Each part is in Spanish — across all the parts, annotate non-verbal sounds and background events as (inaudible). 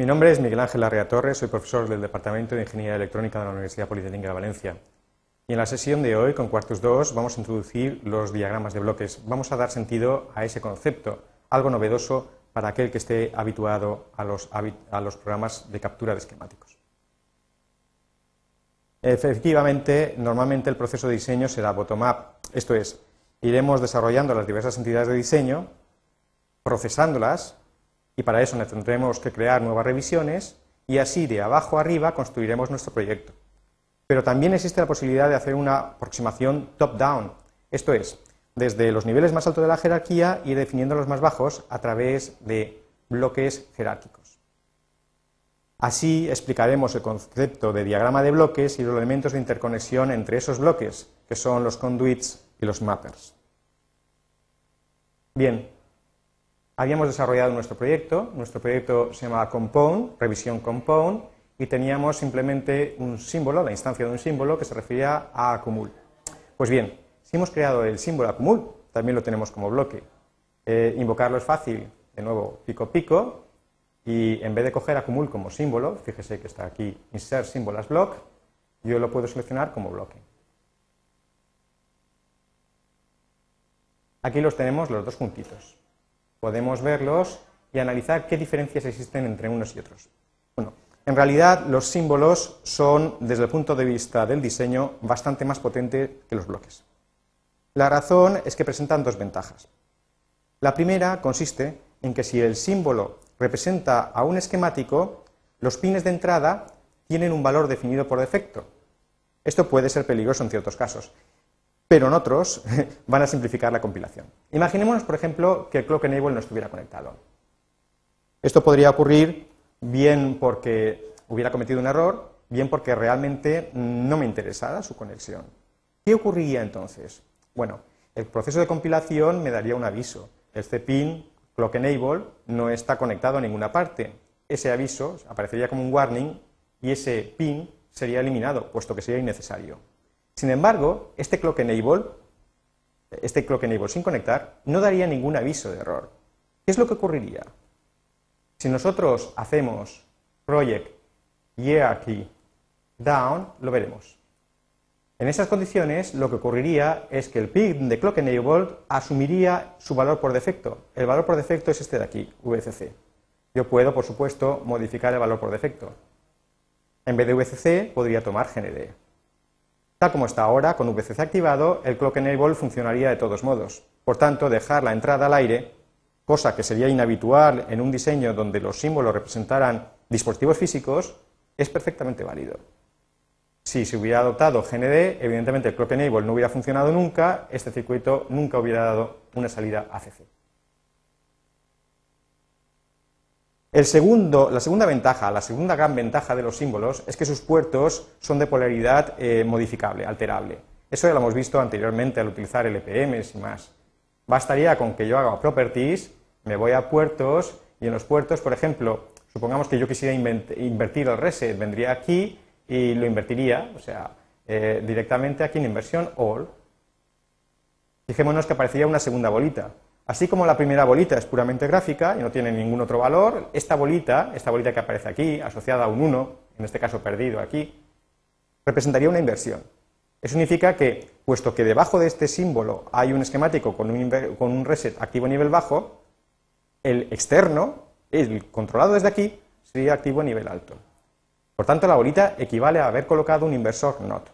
Mi nombre es Miguel Ángel Larrea Torres, soy profesor del Departamento de Ingeniería Electrónica de la Universidad Politécnica de Valencia. Y en la sesión de hoy, con Quartus 2, vamos a introducir los diagramas de bloques. Vamos a dar sentido a ese concepto, algo novedoso para aquel que esté habituado a los, a los programas de captura de esquemáticos. Efectivamente, normalmente el proceso de diseño será bottom-up, esto es, iremos desarrollando las diversas entidades de diseño, procesándolas, y para eso tendremos que crear nuevas revisiones, y así de abajo arriba construiremos nuestro proyecto. Pero también existe la posibilidad de hacer una aproximación top-down, esto es, desde los niveles más altos de la jerarquía y definiendo los más bajos a través de bloques jerárquicos. Así explicaremos el concepto de diagrama de bloques y los elementos de interconexión entre esos bloques, que son los conduits y los mappers. Bien, habíamos desarrollado nuestro proyecto, nuestro proyecto se llamaba Compound, revisión Compound, y teníamos simplemente un símbolo, la instancia de un símbolo que se refería a acumul. Pues bien, si hemos creado el símbolo acumul, también lo tenemos como bloque. Eh, invocarlo es fácil, de nuevo, pico pico, y en vez de coger acumul como símbolo, fíjese que está aquí insert symbol as block, yo lo puedo seleccionar como bloque. Aquí los tenemos los dos juntitos. Podemos verlos y analizar qué diferencias existen entre unos y otros. Bueno, en realidad los símbolos son, desde el punto de vista del diseño, bastante más potentes que los bloques. La razón es que presentan dos ventajas. La primera consiste en que si el símbolo representa a un esquemático, los pines de entrada tienen un valor definido por defecto. Esto puede ser peligroso en ciertos casos, pero en otros (laughs) van a simplificar la compilación. Imaginémonos, por ejemplo, que el clock enable no estuviera conectado. Esto podría ocurrir bien porque hubiera cometido un error, bien porque realmente no me interesara su conexión. ¿Qué ocurriría entonces? Bueno, el proceso de compilación me daría un aviso. Este pin clock enable no está conectado a ninguna parte. Ese aviso aparecería como un warning y ese pin sería eliminado, puesto que sería innecesario. Sin embargo, este clock enable, este clock enable sin conectar, no daría ningún aviso de error. ¿Qué es lo que ocurriría? Si nosotros hacemos project hierarchy down, lo veremos. En esas condiciones, lo que ocurriría es que el pin de clock enabled asumiría su valor por defecto. El valor por defecto es este de aquí, VCC. Yo puedo, por supuesto, modificar el valor por defecto. En vez de VCC, podría tomar GND. Tal como está ahora, con VCC activado, el clock enable funcionaría de todos modos. Por tanto, dejar la entrada al aire, cosa que sería inhabitual en un diseño donde los símbolos representaran dispositivos físicos, es perfectamente válido. Si se hubiera adoptado GND, evidentemente el clock enable no hubiera funcionado nunca, este circuito nunca hubiera dado una salida ACC. El segundo, la segunda ventaja, la segunda gran ventaja de los símbolos es que sus puertos son de polaridad eh, modificable, alterable. Eso ya lo hemos visto anteriormente al utilizar LPMs y más. Bastaría con que yo haga properties, me voy a puertos y en los puertos, por ejemplo, supongamos que yo quisiera invertir el reset, vendría aquí y lo invertiría, o sea, eh, directamente aquí en inversión all. Fijémonos que aparecería una segunda bolita. Así como la primera bolita es puramente gráfica y no tiene ningún otro valor, esta bolita, esta bolita que aparece aquí, asociada a un 1, en este caso perdido aquí, representaría una inversión. Eso significa que, puesto que debajo de este símbolo hay un esquemático con un, reset activo a nivel bajo, el externo, el controlado desde aquí, sería activo a nivel alto. Por tanto, la bolita equivale a haber colocado un inversor NOT.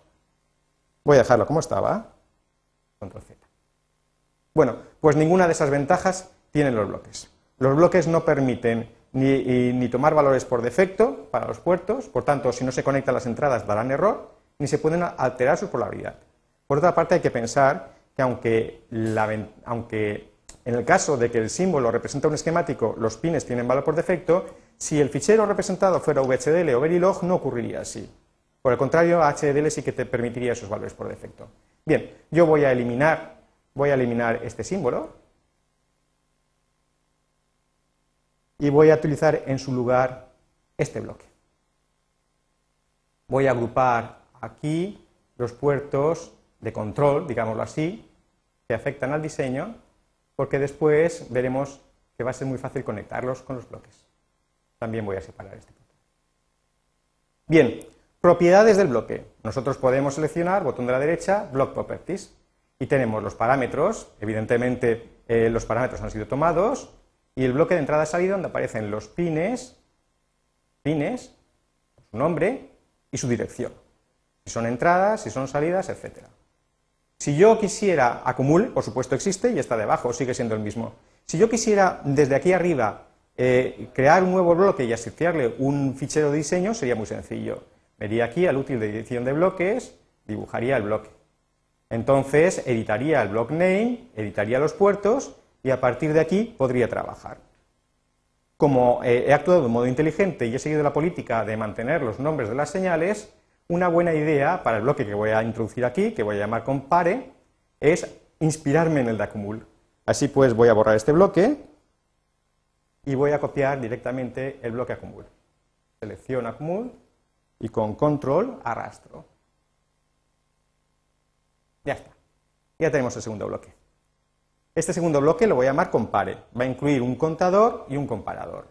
Voy a dejarlo como estaba. Control Z. Bueno, pues ninguna de esas ventajas tienen los bloques. Los bloques no permiten ni, tomar valores por defecto para los puertos, por tanto, si no se conectan las entradas darán error, ni se pueden alterar su polaridad. Por otra parte, hay que pensar que aunque, aunque en el caso de que el símbolo representa un esquemático, los pines tienen valor por defecto, si el fichero representado fuera VHDL o Verilog, no ocurriría así. Por el contrario, HDL sí que te permitiría esos valores por defecto. Bien, yo voy a eliminar, voy a eliminar este símbolo y voy a utilizar en su lugar este bloque. Voy a agrupar aquí los puertos de control, digámoslo así, que afectan al diseño, porque después veremos que va a ser muy fácil conectarlos con los bloques. También voy a separar este punto. Bien, propiedades del bloque. Nosotros podemos seleccionar, botón de la derecha, Block Properties. Y tenemos los parámetros, evidentemente eh, los parámetros han sido tomados, y el bloque de entrada-salida donde aparecen los pines, pines, su nombre y su dirección. Si son entradas, si son salidas, etc. Si yo quisiera acumul, por supuesto existe y está debajo, sigue siendo el mismo. Si yo quisiera desde aquí arriba eh, crear un nuevo bloque y asociarle un fichero de diseño, sería muy sencillo. Me iría aquí al útil de edición de bloques, dibujaría el bloque. Entonces editaría el block name, editaría los puertos y a partir de aquí podría trabajar. Como eh, he actuado de modo inteligente y he seguido la política de mantener los nombres de las señales, una buena idea para el bloque que voy a introducir aquí, que voy a llamar compare, es inspirarme en el de acumul. Así pues voy a borrar este bloque y voy a copiar directamente el bloque acumul. Selecciono acumul y con control arrastro. Ya está. Ya tenemos el segundo bloque. Este segundo bloque lo voy a llamar compare. Va a incluir un contador y un comparador.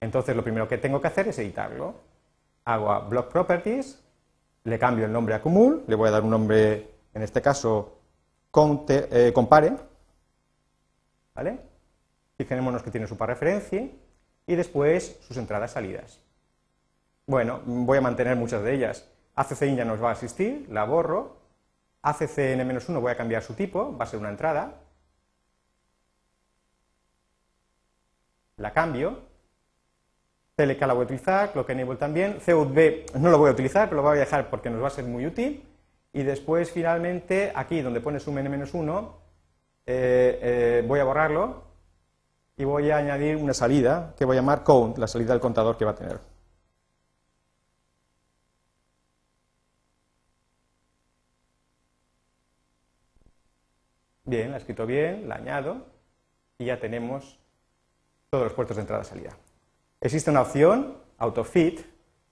Entonces lo primero que tengo que hacer es editarlo. Hago a block properties, le cambio el nombre a cumul, le voy a dar un nombre, en este caso, eh, compare. ¿Vale? Fijémonos que tiene su referencia y después sus entradas salidas. Bueno, voy a mantener muchas de ellas. ACC ya nos va a asistir, la borro. ACC n-1 voy a cambiar su tipo, va a ser una entrada. la cambio. CLK la voy a utilizar, Clock Enable también. CUB no lo voy a utilizar, pero lo voy a dejar porque nos va a ser muy útil. Y después, finalmente, aquí donde pone sum n-1, eh, eh, voy a borrarlo y voy a añadir una salida que voy a llamar count, la salida del contador que va a tener. Bien, la he escrito bien, la añado y ya tenemos todos los puertos de entrada y salida. Existe una opción, AutoFit,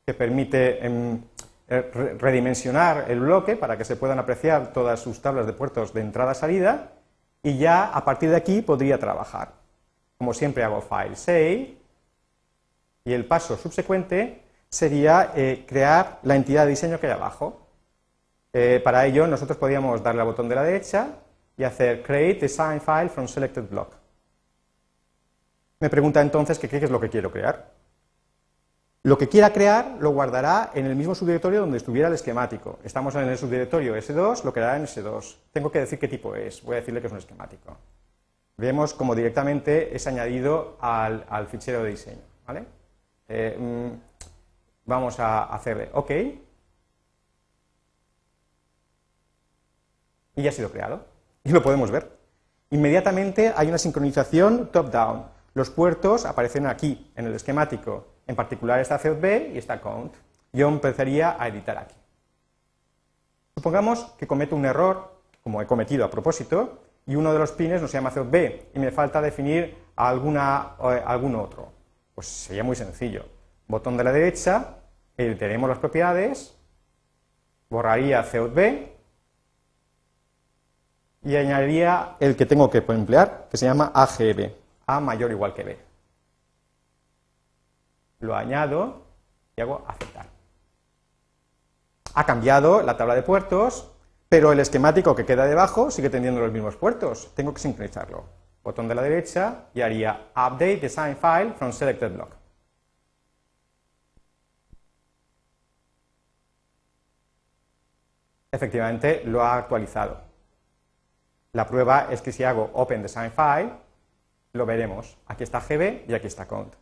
que permite em, eh, redimensionar el bloque para que se puedan apreciar todas sus tablas de puertos de entrada-salida y ya a partir de aquí podría trabajar. Como siempre hago File, Save y el paso subsecuente sería eh, crear la entidad de diseño que hay abajo. Eh, para ello nosotros podríamos darle al botón de la derecha y hacer Create Design File from Selected Block. Me pregunta entonces qué es lo que quiero crear. Lo que quiera crear lo guardará en el mismo subdirectorio donde estuviera el esquemático. Estamos en el subdirectorio S2, lo creará en S2. Tengo que decir qué tipo es. Voy a decirle que es un esquemático. Vemos cómo directamente es añadido al, fichero de diseño. Eh, mm, vamos a hacerle OK. Y ya ha sido creado. Y lo podemos ver. Inmediatamente hay una sincronización top-down. Los puertos aparecen aquí, en el esquemático. En particular está COB y está count. Yo empezaría a editar aquí. Supongamos que cometo un error, como he cometido a propósito, y uno de los pines no se llama COB y me falta definir alguna, eh, algún otro. Pues sería muy sencillo. Botón de la derecha, editaremos las propiedades, borraría COB y añadiría el que tengo que emplear, que se llama AGB. A mayor o igual que B. Lo añado y hago aceptar. Ha cambiado la tabla de puertos, pero el esquemático que queda debajo sigue teniendo los mismos puertos. Tengo que sincronizarlo. Botón de la derecha y haría Update Design File from Selected Block. Efectivamente, lo ha actualizado. La prueba es que si hago Open Design File, lo veremos. Aquí está GB y aquí está count.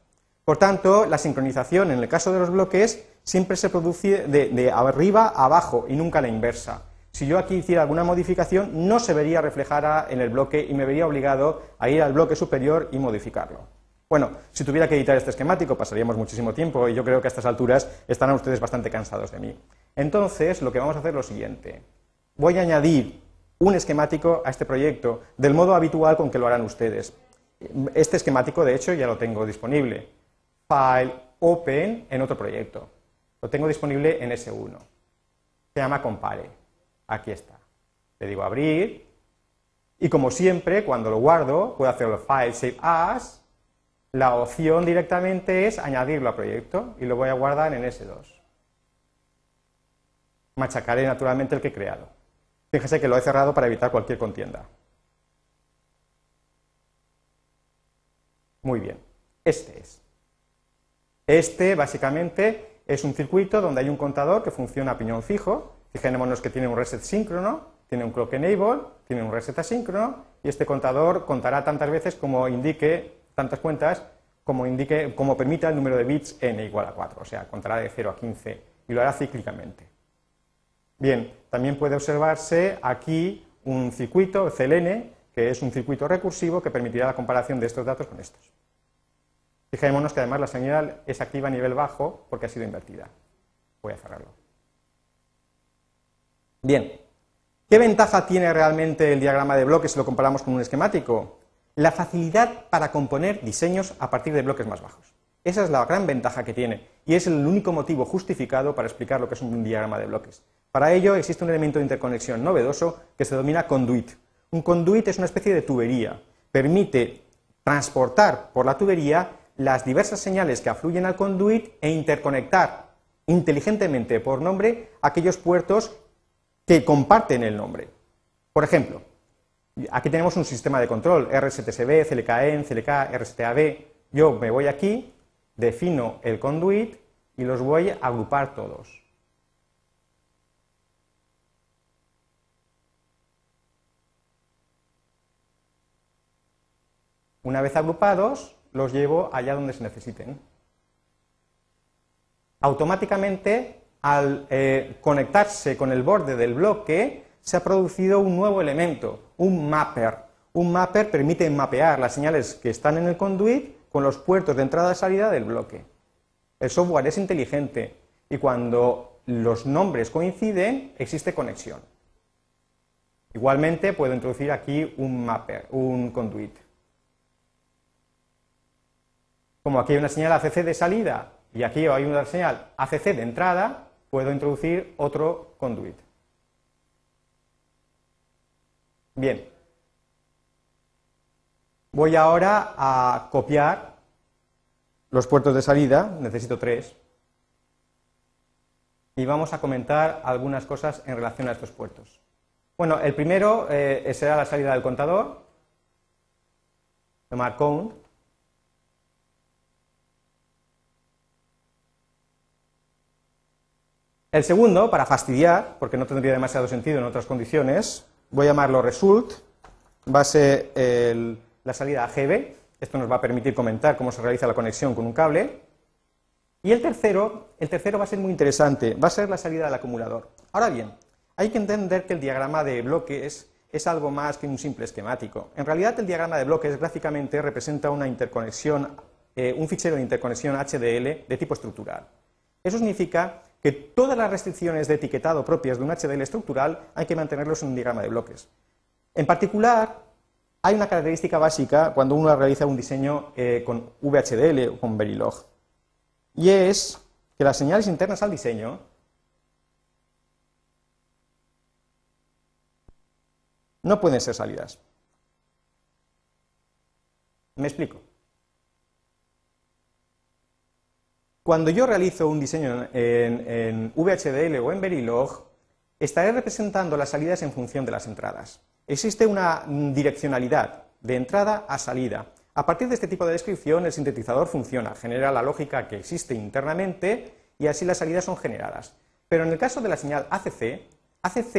Por tanto, la sincronización en el caso de los bloques siempre se produce de, arriba a abajo y nunca la inversa. Si yo aquí hiciera alguna modificación, no se vería reflejada en el bloque y me vería obligado a ir al bloque superior y modificarlo. Bueno, si tuviera que editar este esquemático pasaríamos muchísimo tiempo y yo creo que a estas alturas estarán ustedes bastante cansados de mí. Entonces, lo que vamos a hacer es lo siguiente. Voy a añadir un esquemático a este proyecto del modo habitual con que lo harán ustedes. Este esquemático, de hecho, ya lo tengo disponible. File, Open, en otro proyecto. Lo tengo disponible en S1. Se llama Compare. Aquí está. Le digo abrir. Y como siempre, cuando lo guardo, puedo hacerlo File, Save As. la opción directamente es añadirlo al proyecto y lo voy a guardar en S2. Machacaré naturalmente el que he creado. Fíjese que lo he cerrado para evitar cualquier contienda. Muy bien, este es. Este básicamente es un circuito donde hay un contador que funciona a piñón fijo. Fijémonos que tiene un reset síncrono, tiene un clock enable, tiene un reset asíncrono y este contador contará tantas veces como indique, tantas cuentas, como indique, como permita el número de bits n igual a 4, o sea, contará de 0 a 15 y lo hará cíclicamente. Bien, también puede observarse aquí un circuito, CLN, que es un circuito recursivo que permitirá la comparación de estos datos con estos. Fijémonos que además la señal es activa a nivel bajo porque ha sido invertida. Voy a cerrarlo. Bien, ¿qué ventaja tiene realmente el diagrama de bloques si lo comparamos con un esquemático? La facilidad para componer diseños a partir de bloques más bajos. Esa es la gran ventaja que tiene y es el único motivo justificado para explicar lo que es un diagrama de bloques. Para ello existe un elemento de interconexión novedoso que se denomina conduit. Un conduit es una especie de tubería. Permite transportar por la tubería las diversas señales que afluyen al conduit e interconectar inteligentemente por nombre aquellos puertos que comparten el nombre. Por ejemplo, aquí tenemos un sistema de control, RSTSB, CLKN, CLK, RSTAB. Yo me voy aquí, defino el conduit y los voy a agrupar todos. Una vez agrupados, los llevo allá donde se necesiten. Automáticamente, al eh, conectarse con el borde del bloque, se ha producido un nuevo elemento, un mapper. Un mapper permite mapear las señales que están en el conduit con los puertos de entrada y salida del bloque. El software es inteligente y cuando los nombres coinciden, existe conexión. Igualmente, puedo introducir aquí un mapper, un conduit. Como aquí hay una señal ACC de salida y aquí hay una señal ACC de entrada, puedo introducir otro conduit. Bien. Voy ahora a copiar los puertos de salida, necesito tres, y vamos a comentar algunas cosas en relación a estos puertos. Bueno, el primero eh, será la salida del contador, llamar count, El segundo, para fastidiar, porque no tendría demasiado sentido en otras condiciones, voy a llamarlo result, va a ser la salida AGB, esto nos va a permitir comentar cómo se realiza la conexión con un cable. Y el tercero, el tercero va a ser muy interesante, va a ser la salida del acumulador. Ahora bien, hay que entender que el diagrama de bloques es algo más que un simple esquemático. En realidad el diagrama de bloques gráficamente representa una interconexión, eh, un fichero de interconexión HDL de tipo estructural. Eso significa que todas las restricciones de etiquetado propias de un HDL estructural hay que mantenerlos en un diagrama de bloques. En particular, hay una característica básica cuando uno realiza un diseño eh, con VHDL o con Verilog, y es que las señales internas al diseño no pueden ser salidas. Me explico. Cuando yo realizo un diseño en, VHDL o en Verilog, estaré representando las salidas en función de las entradas. Existe una direccionalidad de entrada a salida. A partir de este tipo de descripción, el sintetizador funciona, genera la lógica que existe internamente y así las salidas son generadas. Pero en el caso de la señal ACC, ACC,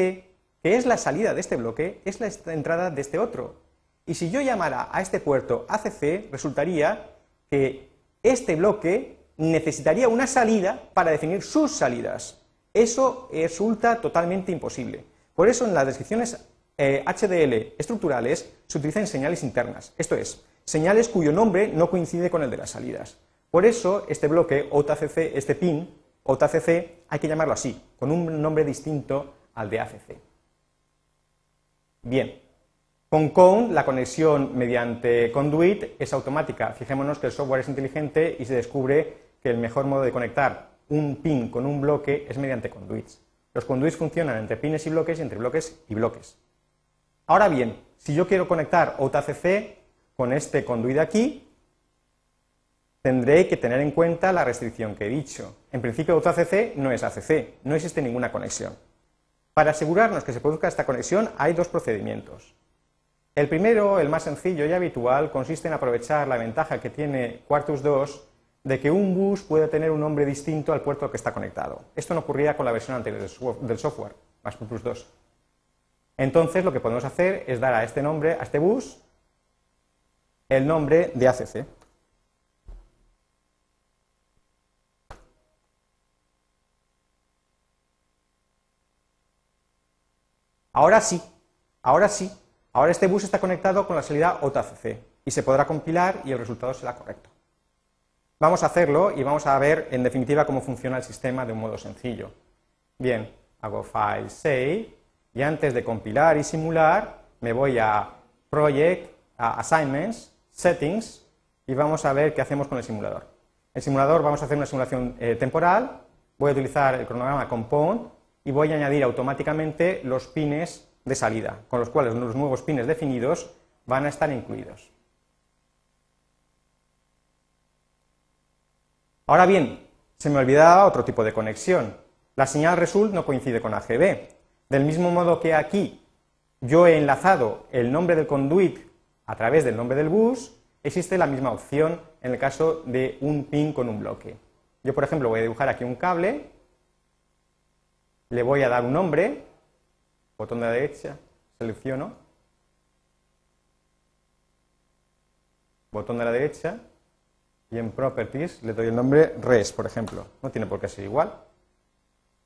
que es la salida de este bloque, es la entrada de este otro. Y si yo llamara a este puerto ACC, resultaría que este bloque necesitaría una salida para definir sus salidas. Eso resulta totalmente imposible. Por eso en las descripciones HDL eh, estructurales se utilizan señales internas, esto es, señales cuyo nombre no coincide con el de las salidas. Por eso este bloque OTACC, este pin, OTACC, hay que llamarlo así, con un nombre distinto al de ACC. Bien, con COUNT la conexión mediante conduit es automática. Fijémonos que el software es inteligente y se descubre que el mejor modo de conectar un pin con un bloque es mediante conduits. Los conduits funcionan entre pines y bloques y entre bloques y bloques. Ahora bien, si yo quiero conectar OTACC con este conduit aquí, tendré que tener en cuenta la restricción que he dicho. En principio, AutoACC no es ACC, no existe ninguna conexión. Para asegurarnos que se produzca esta conexión hay dos procedimientos. El primero, el más sencillo y habitual, consiste en aprovechar la ventaja que tiene Quartus 2 de que un bus puede tener un nombre distinto al puerto que está conectado. Esto no ocurría con la versión anterior del software, más 2. Entonces, lo que podemos hacer es dar a este nombre, a este bus, el nombre de ACC. Ahora sí, ahora sí, ahora este bus está conectado con la salida OTACC y se podrá compilar y el resultado será correcto. Vamos a hacerlo y vamos a ver en definitiva cómo funciona el sistema de un modo sencillo. Bien, hago File, Save y antes de compilar y simular me voy a Project, a Assignments, Settings y vamos a ver qué hacemos con el simulador. El simulador vamos a hacer una simulación eh, temporal, voy a utilizar el cronograma Compound y voy a añadir automáticamente los pines de salida, con los cuales los nuevos pines definidos van a estar incluidos. Ahora bien, se me olvidaba otro tipo de conexión. La señal result no coincide con AGB. Del mismo modo que aquí yo he enlazado el nombre del conduit a través del nombre del bus, existe la misma opción en el caso de un pin con un bloque. Yo, por ejemplo, voy a dibujar aquí un cable, le voy a dar un nombre, botón de la derecha, selecciono, botón de la derecha, y en Properties le doy el nombre res, por ejemplo. No tiene por qué ser igual.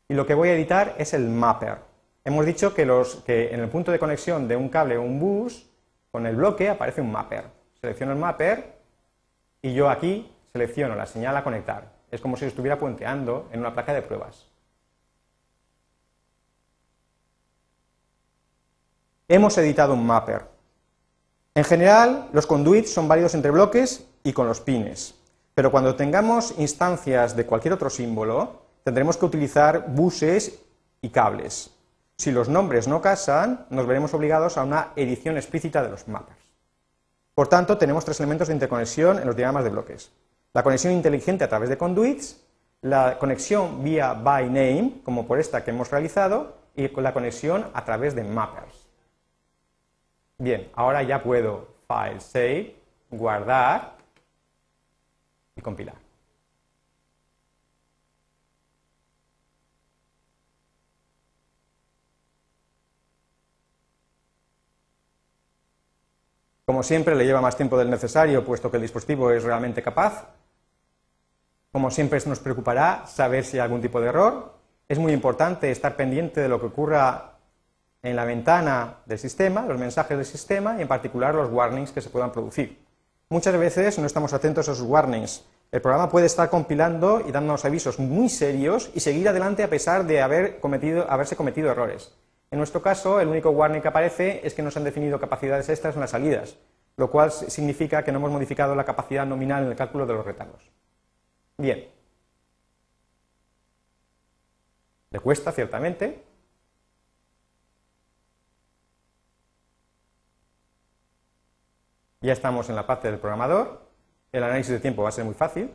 Y lo que voy a editar es el mapper. Hemos dicho que, los, que en el punto de conexión de un cable o un bus, con el bloque aparece un mapper. Selecciono el mapper y yo aquí selecciono la señal a conectar. Es como si estuviera puenteando en una placa de pruebas. Hemos editado un mapper. En general, los conduits son válidos entre bloques y con los pines. Pero cuando tengamos instancias de cualquier otro símbolo, tendremos que utilizar buses y cables. Si los nombres no casan, nos veremos obligados a una edición explícita de los mapas. Por tanto, tenemos tres elementos de interconexión en los diagramas de bloques. La conexión inteligente a través de conduits, la conexión vía by name, como por esta que hemos realizado, y la conexión a través de mappers. Bien, ahora ya puedo file save, guardar y compilar. Como siempre, le lleva más tiempo del necesario, puesto que el dispositivo es realmente capaz. Como siempre, nos preocupará saber si hay algún tipo de error. Es muy importante estar pendiente de lo que ocurra en la ventana del sistema, los mensajes del sistema y en particular los warnings que se puedan producir. Muchas veces no estamos atentos a esos warnings. El programa puede estar compilando y dándonos avisos muy serios y seguir adelante a pesar de haber cometido, haberse cometido errores. En nuestro caso, el único warning que aparece es que no se han definido capacidades extras en las salidas, lo cual significa que no hemos modificado la capacidad nominal en el cálculo de los retardos. Bien. Le cuesta, ciertamente, Ya estamos en la parte del programador. El análisis de tiempo va a ser muy fácil.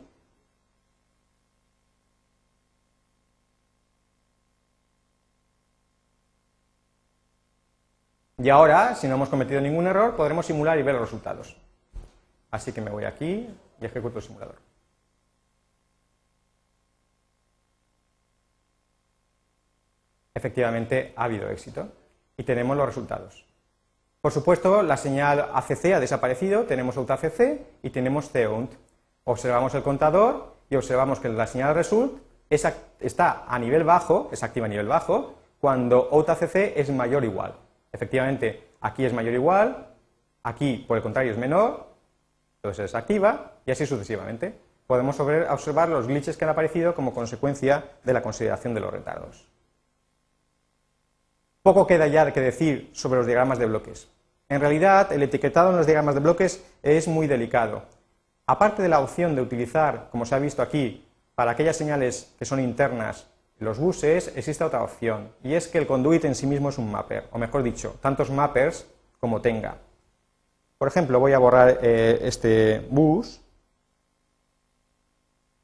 Y ahora, si no hemos cometido ningún error, podremos simular y ver los resultados. Así que me voy aquí y ejecuto el simulador. Efectivamente, ha habido éxito y tenemos los resultados. Por supuesto, la señal ACC ha desaparecido, tenemos AcC y tenemos COUNT. Observamos el contador y observamos que la señal result está a nivel bajo, es activa a nivel bajo, cuando AcC es mayor o igual. Efectivamente, aquí es mayor o igual, aquí por el contrario es menor, entonces es activa y así sucesivamente. Podemos observar los glitches que han aparecido como consecuencia de la consideración de los retardos. Poco queda ya que decir sobre los diagramas de bloques. En realidad, el etiquetado en los diagramas de bloques es muy delicado. Aparte de la opción de utilizar, como se ha visto aquí, para aquellas señales que son internas los buses, existe otra opción, y es que el conduit en sí mismo es un mapper, o mejor dicho, tantos mappers como tenga. Por ejemplo, voy a borrar eh, este bus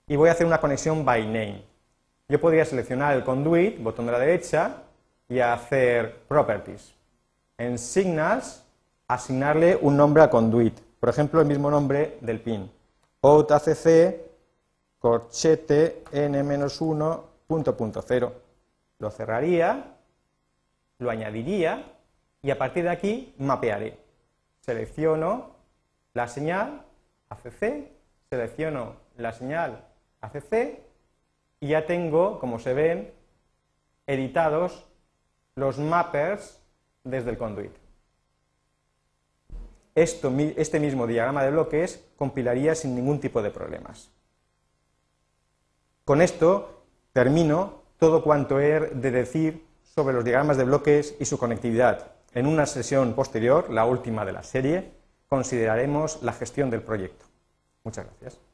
y voy a hacer una conexión by name. Yo podría seleccionar el conduit, botón de la derecha, y hacer properties. En signals, asignarle un nombre al conduit. Por ejemplo, el mismo nombre del pin. outacc corchete n-1 punto punto cero. Lo cerraría, lo añadiría y a partir de aquí mapearé. Selecciono la señal ACC, selecciono la señal ACC y ya tengo, como se ven, editados los mappers desde el conduit. Esto, este mismo diagrama de bloques compilaría sin ningún tipo de problemas. Con esto termino todo cuanto he de decir sobre los diagramas de bloques y su conectividad. En una sesión posterior, la última de la serie, consideraremos la gestión del proyecto. Muchas gracias.